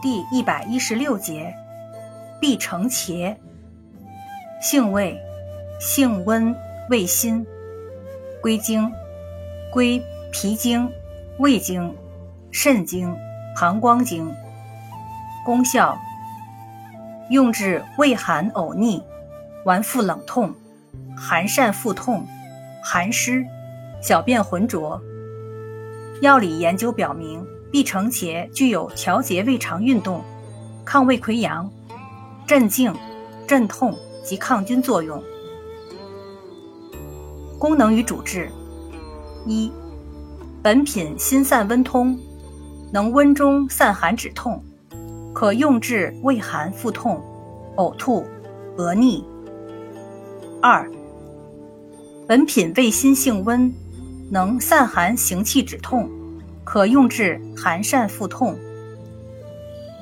第一百一十六节，必成茄。性味，性温，味辛。归经，归脾经、胃经、肾经、膀胱经。功效，用治胃寒呕逆、脘腹冷痛、寒疝腹痛、寒湿、小便浑浊。药理研究表明。碧城茄具有调节胃肠运动、抗胃溃疡、镇静、镇痛及抗菌作用。功能与主治：一、本品辛散温通，能温中散寒止痛，可用治胃寒腹痛、呕吐、额逆。二、本品味辛性温，能散寒行气止痛。可用治寒疝腹痛。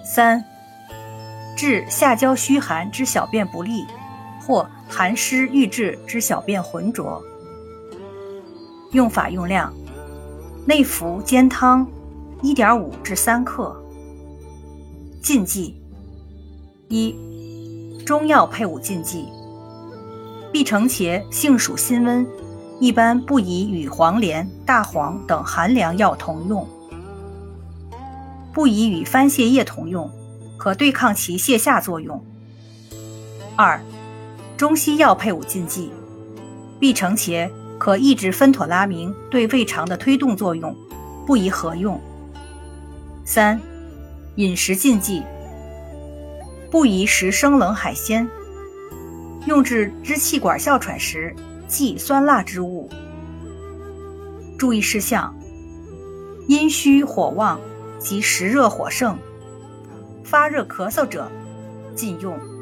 三、治下焦虚寒之小便不利，或寒湿郁滞之小便浑浊。用法用量：内服煎汤，一点五至三克。禁忌：一、中药配伍禁忌。碧城茄性属辛温。一般不宜与黄连、大黄等寒凉药同用，不宜与番泻叶同用，可对抗其泻下作用。二、中西药配伍禁忌：必成茄可抑制芬妥拉明对胃肠的推动作用，不宜合用。三、饮食禁忌：不宜食生冷海鲜，用治支气管哮喘时。忌酸辣之物。注意事项：阴虚火旺及实热火盛、发热咳嗽者禁用。